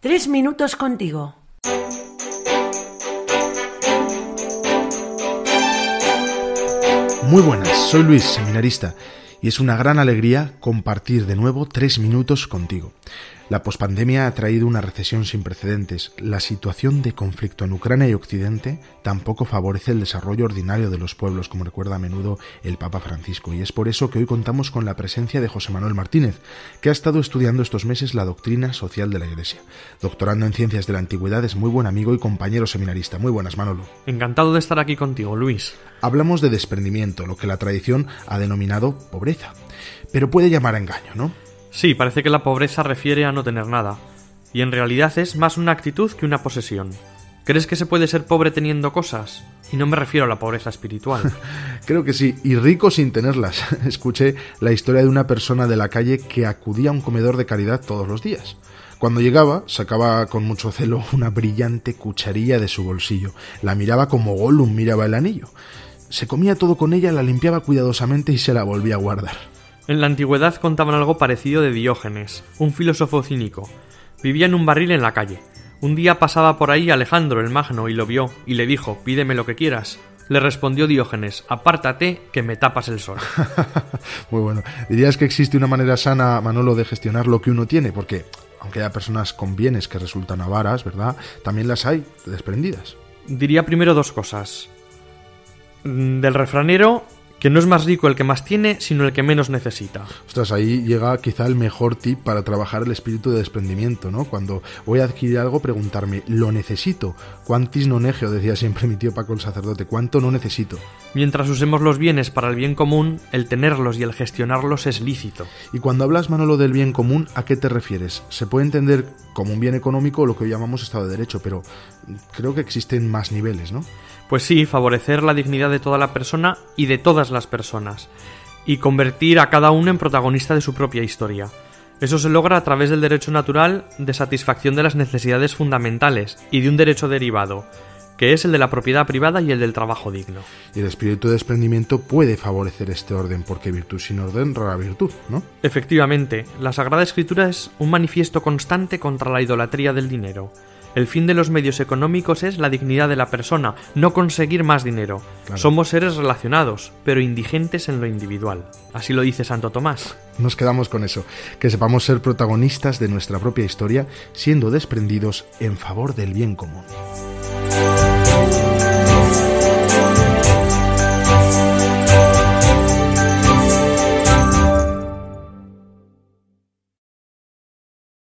Tres minutos contigo. Muy buenas, soy Luis, seminarista, y es una gran alegría compartir de nuevo tres minutos contigo. La pospandemia ha traído una recesión sin precedentes. La situación de conflicto en Ucrania y Occidente tampoco favorece el desarrollo ordinario de los pueblos, como recuerda a menudo el Papa Francisco. Y es por eso que hoy contamos con la presencia de José Manuel Martínez, que ha estado estudiando estos meses la doctrina social de la Iglesia. Doctorando en Ciencias de la Antigüedad, es muy buen amigo y compañero seminarista. Muy buenas, Manolo. Encantado de estar aquí contigo, Luis. Hablamos de desprendimiento, lo que la tradición ha denominado pobreza. Pero puede llamar a engaño, ¿no? Sí, parece que la pobreza refiere a no tener nada, y en realidad es más una actitud que una posesión. ¿Crees que se puede ser pobre teniendo cosas? Y no me refiero a la pobreza espiritual. Creo que sí, y rico sin tenerlas. Escuché la historia de una persona de la calle que acudía a un comedor de caridad todos los días. Cuando llegaba, sacaba con mucho celo una brillante cucharilla de su bolsillo. La miraba como Gollum miraba el anillo. Se comía todo con ella, la limpiaba cuidadosamente y se la volvía a guardar. En la antigüedad contaban algo parecido de Diógenes, un filósofo cínico. Vivía en un barril en la calle. Un día pasaba por ahí Alejandro el Magno y lo vio, y le dijo Pídeme lo que quieras. Le respondió Diógenes Apártate, que me tapas el sol. Muy bueno. ¿Dirías que existe una manera sana, Manolo, de gestionar lo que uno tiene? Porque, aunque haya personas con bienes que resultan avaras, ¿verdad? También las hay desprendidas. Diría primero dos cosas. Del refranero que no es más rico el que más tiene, sino el que menos necesita. Ostras, ahí llega quizá el mejor tip para trabajar el espíritu de desprendimiento, ¿no? Cuando voy a adquirir algo, preguntarme, ¿lo necesito? ¿Cuántis non egeo? Decía siempre mi tío Paco el sacerdote, ¿cuánto no necesito? Mientras usemos los bienes para el bien común, el tenerlos y el gestionarlos es lícito. Y cuando hablas, Manolo, del bien común, ¿a qué te refieres? Se puede entender como un bien económico lo que hoy llamamos Estado de Derecho, pero creo que existen más niveles, ¿no? Pues sí, favorecer la dignidad de toda la persona y de todas las personas, y convertir a cada uno en protagonista de su propia historia. Eso se logra a través del derecho natural de satisfacción de las necesidades fundamentales y de un derecho derivado, que es el de la propiedad privada y el del trabajo digno. Y el espíritu de desprendimiento puede favorecer este orden, porque virtud sin orden, rara virtud, ¿no? Efectivamente, la Sagrada Escritura es un manifiesto constante contra la idolatría del dinero. El fin de los medios económicos es la dignidad de la persona, no conseguir más dinero. Claro. Somos seres relacionados, pero indigentes en lo individual. Así lo dice Santo Tomás. Nos quedamos con eso, que sepamos ser protagonistas de nuestra propia historia, siendo desprendidos en favor del bien común.